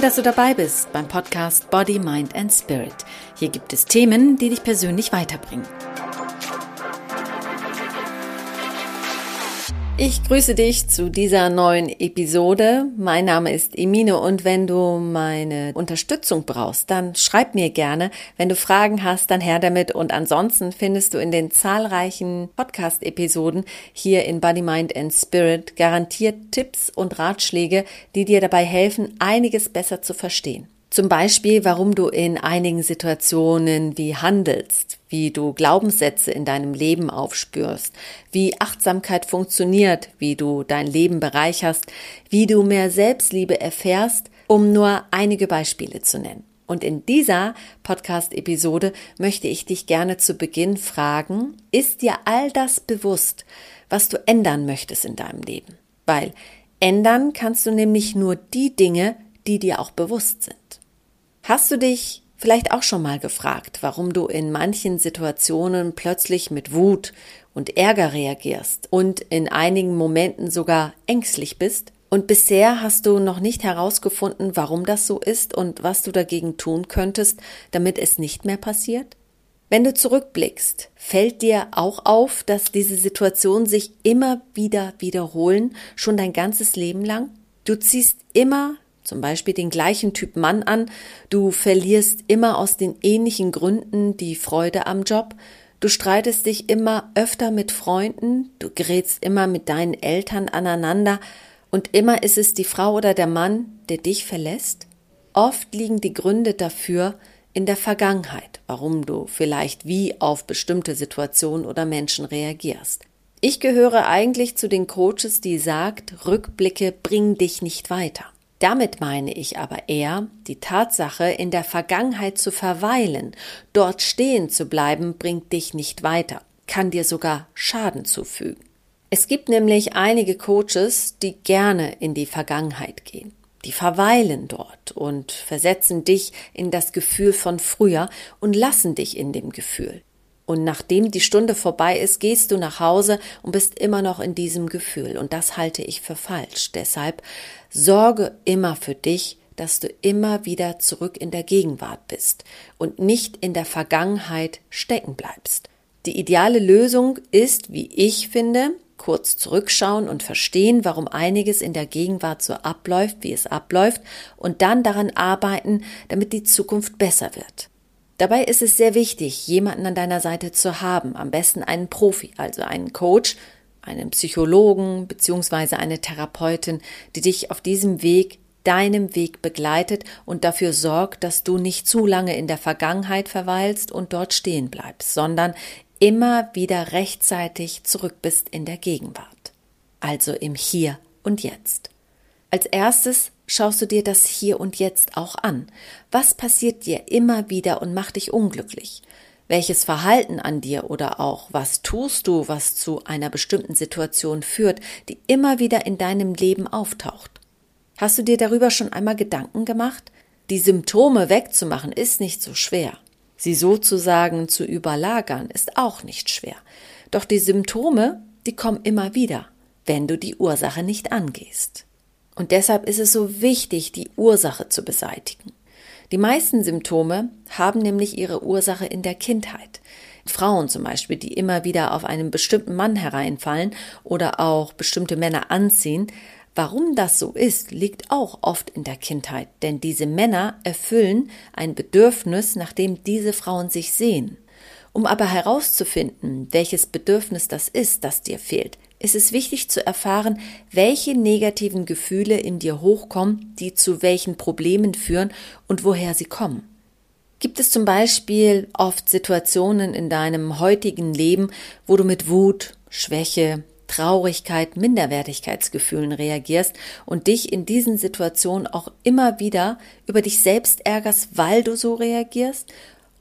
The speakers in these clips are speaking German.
Toll, dass du dabei bist beim Podcast Body, Mind and Spirit. Hier gibt es Themen, die dich persönlich weiterbringen. Ich grüße dich zu dieser neuen Episode. Mein Name ist Emine und wenn du meine Unterstützung brauchst, dann schreib mir gerne. Wenn du Fragen hast, dann her damit und ansonsten findest du in den zahlreichen Podcast-Episoden hier in Body, Mind and Spirit garantiert Tipps und Ratschläge, die dir dabei helfen, einiges besser zu verstehen. Zum Beispiel, warum du in einigen Situationen wie handelst, wie du Glaubenssätze in deinem Leben aufspürst, wie Achtsamkeit funktioniert, wie du dein Leben bereicherst, wie du mehr Selbstliebe erfährst, um nur einige Beispiele zu nennen. Und in dieser Podcast-Episode möchte ich dich gerne zu Beginn fragen, ist dir all das bewusst, was du ändern möchtest in deinem Leben? Weil ändern kannst du nämlich nur die Dinge, die dir auch bewusst sind. Hast du dich vielleicht auch schon mal gefragt, warum du in manchen Situationen plötzlich mit Wut und Ärger reagierst und in einigen Momenten sogar ängstlich bist? Und bisher hast du noch nicht herausgefunden, warum das so ist und was du dagegen tun könntest, damit es nicht mehr passiert? Wenn du zurückblickst, fällt dir auch auf, dass diese Situationen sich immer wieder wiederholen, schon dein ganzes Leben lang? Du ziehst immer zum Beispiel den gleichen Typ Mann an, du verlierst immer aus den ähnlichen Gründen die Freude am Job, du streitest dich immer öfter mit Freunden, du gerätst immer mit deinen Eltern aneinander und immer ist es die Frau oder der Mann, der dich verlässt? Oft liegen die Gründe dafür in der Vergangenheit, warum du vielleicht wie auf bestimmte Situationen oder Menschen reagierst. Ich gehöre eigentlich zu den Coaches, die sagt, Rückblicke bringen dich nicht weiter. Damit meine ich aber eher, die Tatsache, in der Vergangenheit zu verweilen, dort stehen zu bleiben, bringt dich nicht weiter, kann dir sogar Schaden zufügen. Es gibt nämlich einige Coaches, die gerne in die Vergangenheit gehen. Die verweilen dort und versetzen dich in das Gefühl von früher und lassen dich in dem Gefühl. Und nachdem die Stunde vorbei ist, gehst du nach Hause und bist immer noch in diesem Gefühl. Und das halte ich für falsch. Deshalb sorge immer für dich, dass du immer wieder zurück in der Gegenwart bist und nicht in der Vergangenheit stecken bleibst. Die ideale Lösung ist, wie ich finde, kurz zurückschauen und verstehen, warum einiges in der Gegenwart so abläuft, wie es abläuft, und dann daran arbeiten, damit die Zukunft besser wird. Dabei ist es sehr wichtig, jemanden an deiner Seite zu haben, am besten einen Profi, also einen Coach, einen Psychologen bzw. eine Therapeutin, die dich auf diesem Weg, deinem Weg begleitet und dafür sorgt, dass du nicht zu lange in der Vergangenheit verweilst und dort stehen bleibst, sondern immer wieder rechtzeitig zurück bist in der Gegenwart, also im Hier und Jetzt. Als erstes schaust du dir das hier und jetzt auch an. Was passiert dir immer wieder und macht dich unglücklich? Welches Verhalten an dir oder auch was tust du, was zu einer bestimmten Situation führt, die immer wieder in deinem Leben auftaucht? Hast du dir darüber schon einmal Gedanken gemacht? Die Symptome wegzumachen ist nicht so schwer. Sie sozusagen zu überlagern ist auch nicht schwer. Doch die Symptome, die kommen immer wieder, wenn du die Ursache nicht angehst. Und deshalb ist es so wichtig, die Ursache zu beseitigen. Die meisten Symptome haben nämlich ihre Ursache in der Kindheit. Frauen zum Beispiel, die immer wieder auf einen bestimmten Mann hereinfallen oder auch bestimmte Männer anziehen. Warum das so ist, liegt auch oft in der Kindheit, denn diese Männer erfüllen ein Bedürfnis, nach dem diese Frauen sich sehen. Um aber herauszufinden, welches Bedürfnis das ist, das dir fehlt, ist es wichtig zu erfahren, welche negativen Gefühle in dir hochkommen, die zu welchen Problemen führen und woher sie kommen. Gibt es zum Beispiel oft Situationen in deinem heutigen Leben, wo du mit Wut, Schwäche, Traurigkeit, Minderwertigkeitsgefühlen reagierst und dich in diesen Situationen auch immer wieder über dich selbst ärgerst, weil du so reagierst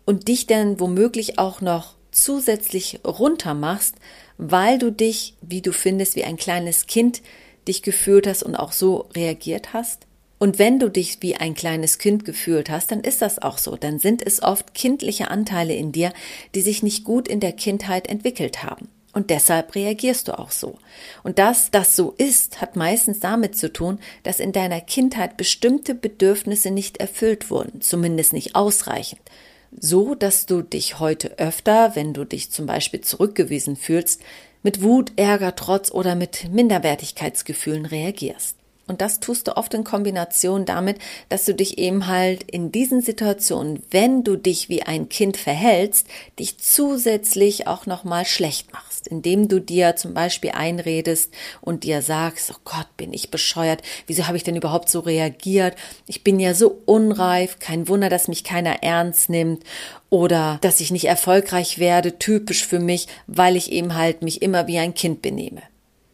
und dich dann womöglich auch noch zusätzlich runtermachst, weil du dich, wie du findest, wie ein kleines Kind dich gefühlt hast und auch so reagiert hast? Und wenn du dich wie ein kleines Kind gefühlt hast, dann ist das auch so. Dann sind es oft kindliche Anteile in dir, die sich nicht gut in der Kindheit entwickelt haben. Und deshalb reagierst du auch so. Und dass das so ist, hat meistens damit zu tun, dass in deiner Kindheit bestimmte Bedürfnisse nicht erfüllt wurden, zumindest nicht ausreichend. So, dass du dich heute öfter, wenn du dich zum Beispiel zurückgewiesen fühlst, mit Wut, Ärger, Trotz oder mit Minderwertigkeitsgefühlen reagierst. Und das tust du oft in Kombination damit, dass du dich eben halt in diesen Situationen, wenn du dich wie ein Kind verhältst, dich zusätzlich auch nochmal schlecht machst, indem du dir zum Beispiel einredest und dir sagst, oh Gott, bin ich bescheuert, wieso habe ich denn überhaupt so reagiert? Ich bin ja so unreif, kein Wunder, dass mich keiner ernst nimmt oder dass ich nicht erfolgreich werde, typisch für mich, weil ich eben halt mich immer wie ein Kind benehme.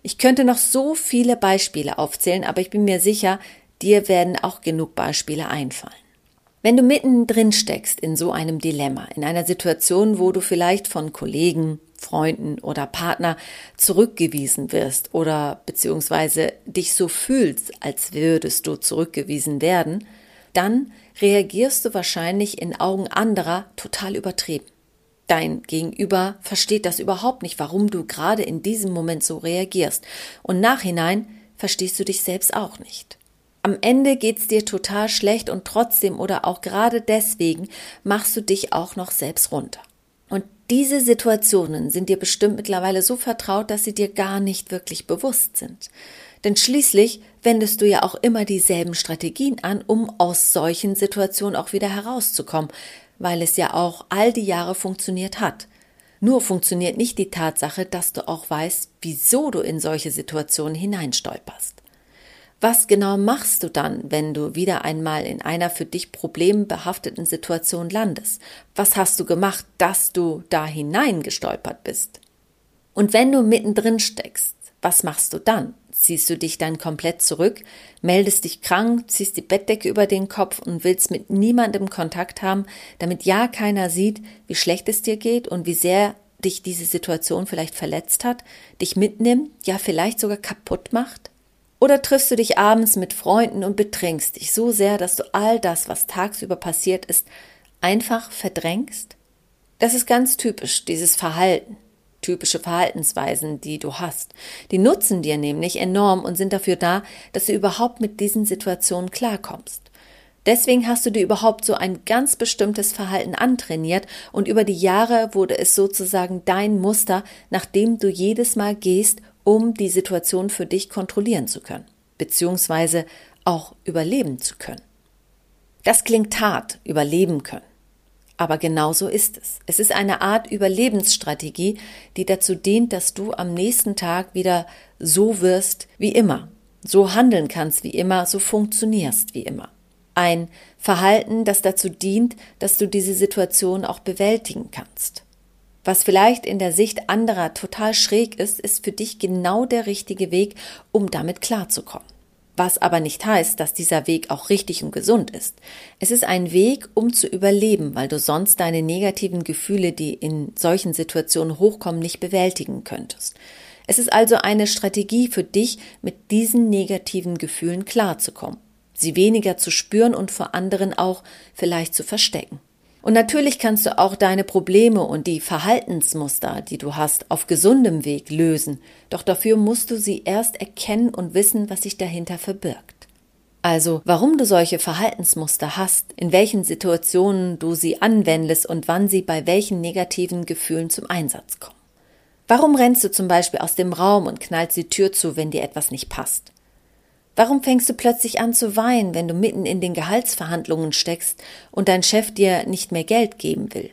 Ich könnte noch so viele Beispiele aufzählen, aber ich bin mir sicher, dir werden auch genug Beispiele einfallen. Wenn du mittendrin steckst in so einem Dilemma, in einer Situation, wo du vielleicht von Kollegen, Freunden oder Partner zurückgewiesen wirst oder beziehungsweise dich so fühlst, als würdest du zurückgewiesen werden, dann reagierst du wahrscheinlich in Augen anderer total übertrieben. Dein Gegenüber versteht das überhaupt nicht, warum du gerade in diesem Moment so reagierst. Und nachhinein verstehst du dich selbst auch nicht. Am Ende geht's dir total schlecht und trotzdem oder auch gerade deswegen machst du dich auch noch selbst runter. Und diese Situationen sind dir bestimmt mittlerweile so vertraut, dass sie dir gar nicht wirklich bewusst sind. Denn schließlich wendest du ja auch immer dieselben Strategien an, um aus solchen Situationen auch wieder herauszukommen, weil es ja auch all die Jahre funktioniert hat. Nur funktioniert nicht die Tatsache, dass du auch weißt, wieso du in solche Situationen hineinstolperst. Was genau machst du dann, wenn du wieder einmal in einer für dich problembehafteten Situation landest? Was hast du gemacht, dass du da hineingestolpert bist? Und wenn du mittendrin steckst, was machst du dann? ziehst du dich dann komplett zurück, meldest dich krank, ziehst die Bettdecke über den Kopf und willst mit niemandem Kontakt haben, damit ja keiner sieht, wie schlecht es dir geht und wie sehr dich diese Situation vielleicht verletzt hat, dich mitnimmt, ja vielleicht sogar kaputt macht? Oder triffst du dich abends mit Freunden und betrinkst dich so sehr, dass du all das, was tagsüber passiert ist, einfach verdrängst? Das ist ganz typisch, dieses Verhalten typische Verhaltensweisen, die du hast. Die nutzen dir nämlich enorm und sind dafür da, dass du überhaupt mit diesen Situationen klarkommst. Deswegen hast du dir überhaupt so ein ganz bestimmtes Verhalten antrainiert und über die Jahre wurde es sozusagen dein Muster, nach dem du jedes Mal gehst, um die Situation für dich kontrollieren zu können, beziehungsweise auch überleben zu können. Das klingt hart, überleben können. Aber genau so ist es. Es ist eine Art Überlebensstrategie, die dazu dient, dass du am nächsten Tag wieder so wirst wie immer, so handeln kannst wie immer, so funktionierst wie immer. Ein Verhalten, das dazu dient, dass du diese Situation auch bewältigen kannst. Was vielleicht in der Sicht anderer total schräg ist, ist für dich genau der richtige Weg, um damit klarzukommen was aber nicht heißt, dass dieser Weg auch richtig und gesund ist. Es ist ein Weg, um zu überleben, weil du sonst deine negativen Gefühle, die in solchen Situationen hochkommen, nicht bewältigen könntest. Es ist also eine Strategie für dich, mit diesen negativen Gefühlen klarzukommen, sie weniger zu spüren und vor anderen auch vielleicht zu verstecken. Und natürlich kannst du auch deine Probleme und die Verhaltensmuster, die du hast, auf gesundem Weg lösen, doch dafür musst du sie erst erkennen und wissen, was sich dahinter verbirgt. Also, warum du solche Verhaltensmuster hast, in welchen Situationen du sie anwendest und wann sie bei welchen negativen Gefühlen zum Einsatz kommen. Warum rennst du zum Beispiel aus dem Raum und knallst die Tür zu, wenn dir etwas nicht passt? Warum fängst du plötzlich an zu weinen, wenn du mitten in den Gehaltsverhandlungen steckst und dein Chef dir nicht mehr Geld geben will?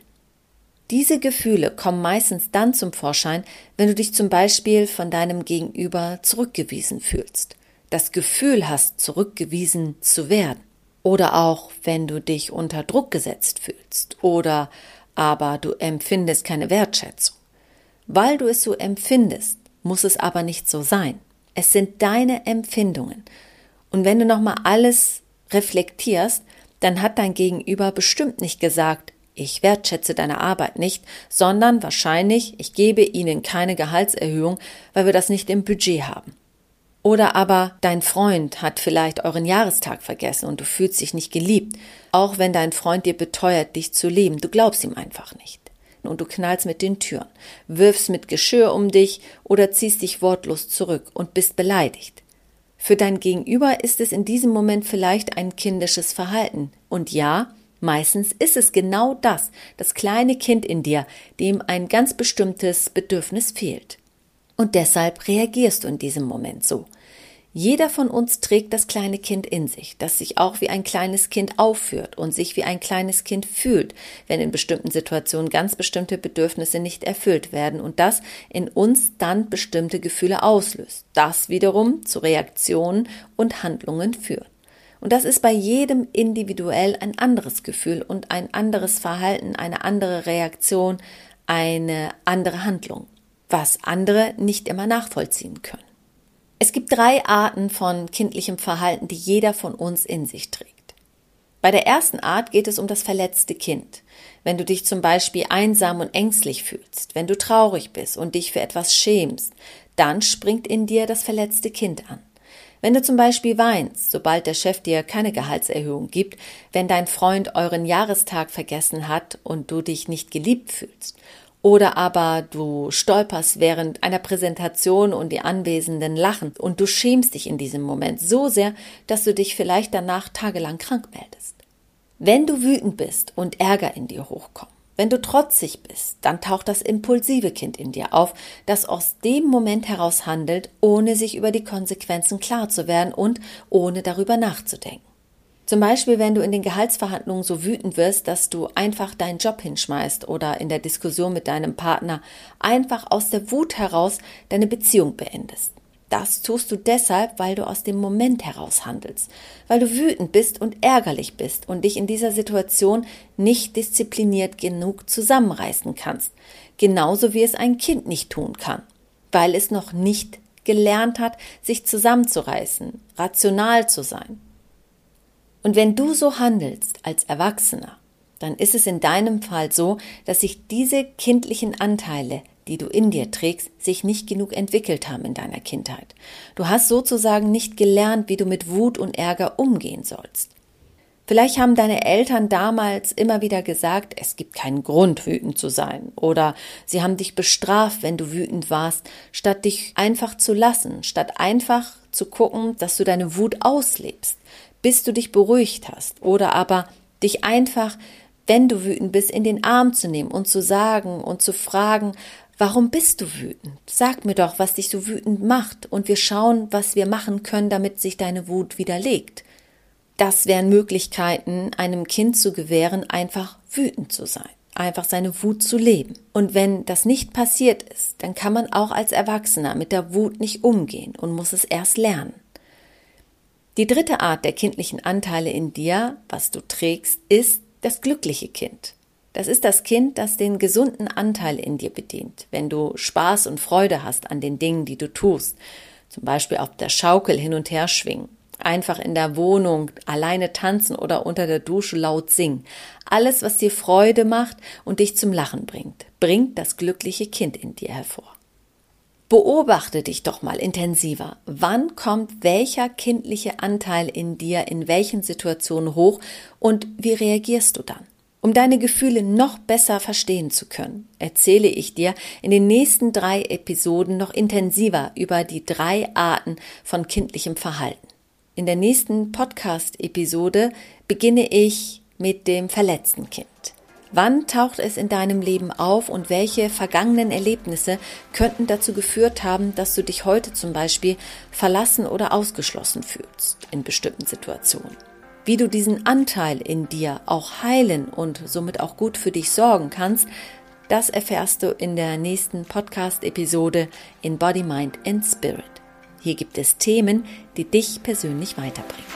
Diese Gefühle kommen meistens dann zum Vorschein, wenn du dich zum Beispiel von deinem Gegenüber zurückgewiesen fühlst, das Gefühl hast, zurückgewiesen zu werden. Oder auch, wenn du dich unter Druck gesetzt fühlst oder aber du empfindest keine Wertschätzung. Weil du es so empfindest, muss es aber nicht so sein. Es sind deine Empfindungen. Und wenn du nochmal alles reflektierst, dann hat dein Gegenüber bestimmt nicht gesagt, ich wertschätze deine Arbeit nicht, sondern wahrscheinlich, ich gebe ihnen keine Gehaltserhöhung, weil wir das nicht im Budget haben. Oder aber dein Freund hat vielleicht euren Jahrestag vergessen und du fühlst dich nicht geliebt, auch wenn dein Freund dir beteuert, dich zu lieben, du glaubst ihm einfach nicht. Und du knallst mit den Türen, wirfst mit Geschirr um dich oder ziehst dich wortlos zurück und bist beleidigt. Für dein Gegenüber ist es in diesem Moment vielleicht ein kindisches Verhalten. Und ja, meistens ist es genau das, das kleine Kind in dir, dem ein ganz bestimmtes Bedürfnis fehlt. Und deshalb reagierst du in diesem Moment so. Jeder von uns trägt das kleine Kind in sich, das sich auch wie ein kleines Kind aufführt und sich wie ein kleines Kind fühlt, wenn in bestimmten Situationen ganz bestimmte Bedürfnisse nicht erfüllt werden und das in uns dann bestimmte Gefühle auslöst. Das wiederum zu Reaktionen und Handlungen führt. Und das ist bei jedem individuell ein anderes Gefühl und ein anderes Verhalten, eine andere Reaktion, eine andere Handlung, was andere nicht immer nachvollziehen können. Es gibt drei Arten von kindlichem Verhalten, die jeder von uns in sich trägt. Bei der ersten Art geht es um das verletzte Kind. Wenn du dich zum Beispiel einsam und ängstlich fühlst, wenn du traurig bist und dich für etwas schämst, dann springt in dir das verletzte Kind an. Wenn du zum Beispiel weinst, sobald der Chef dir keine Gehaltserhöhung gibt, wenn dein Freund euren Jahrestag vergessen hat und du dich nicht geliebt fühlst, oder aber du stolperst während einer Präsentation und die Anwesenden lachen und du schämst dich in diesem Moment so sehr, dass du dich vielleicht danach tagelang krank meldest. Wenn du wütend bist und Ärger in dir hochkommt, wenn du trotzig bist, dann taucht das impulsive Kind in dir auf, das aus dem Moment heraus handelt, ohne sich über die Konsequenzen klar zu werden und ohne darüber nachzudenken. Zum Beispiel, wenn du in den Gehaltsverhandlungen so wütend wirst, dass du einfach deinen Job hinschmeißt oder in der Diskussion mit deinem Partner einfach aus der Wut heraus deine Beziehung beendest. Das tust du deshalb, weil du aus dem Moment heraus handelst, weil du wütend bist und ärgerlich bist und dich in dieser Situation nicht diszipliniert genug zusammenreißen kannst, genauso wie es ein Kind nicht tun kann, weil es noch nicht gelernt hat, sich zusammenzureißen, rational zu sein. Und wenn du so handelst als Erwachsener, dann ist es in deinem Fall so, dass sich diese kindlichen Anteile, die du in dir trägst, sich nicht genug entwickelt haben in deiner Kindheit. Du hast sozusagen nicht gelernt, wie du mit Wut und Ärger umgehen sollst. Vielleicht haben deine Eltern damals immer wieder gesagt, es gibt keinen Grund, wütend zu sein. Oder sie haben dich bestraft, wenn du wütend warst, statt dich einfach zu lassen, statt einfach zu gucken, dass du deine Wut auslebst bis du dich beruhigt hast oder aber dich einfach, wenn du wütend bist, in den Arm zu nehmen und zu sagen und zu fragen, warum bist du wütend? Sag mir doch, was dich so wütend macht und wir schauen, was wir machen können, damit sich deine Wut widerlegt. Das wären Möglichkeiten, einem Kind zu gewähren, einfach wütend zu sein einfach seine Wut zu leben. Und wenn das nicht passiert ist, dann kann man auch als Erwachsener mit der Wut nicht umgehen und muss es erst lernen. Die dritte Art der kindlichen Anteile in dir, was du trägst, ist das glückliche Kind. Das ist das Kind, das den gesunden Anteil in dir bedient, wenn du Spaß und Freude hast an den Dingen, die du tust, zum Beispiel auf der Schaukel hin und her schwingen, einfach in der Wohnung alleine tanzen oder unter der Dusche laut singen. Alles, was dir Freude macht und dich zum Lachen bringt, bringt das glückliche Kind in dir hervor. Beobachte dich doch mal intensiver. Wann kommt welcher kindliche Anteil in dir in welchen Situationen hoch und wie reagierst du dann? Um deine Gefühle noch besser verstehen zu können, erzähle ich dir in den nächsten drei Episoden noch intensiver über die drei Arten von kindlichem Verhalten. In der nächsten Podcast-Episode beginne ich mit dem verletzten Kind. Wann taucht es in deinem Leben auf und welche vergangenen Erlebnisse könnten dazu geführt haben, dass du dich heute zum Beispiel verlassen oder ausgeschlossen fühlst in bestimmten Situationen? Wie du diesen Anteil in dir auch heilen und somit auch gut für dich sorgen kannst, das erfährst du in der nächsten Podcast-Episode in Body, Mind and Spirit. Hier gibt es Themen, die dich persönlich weiterbringen.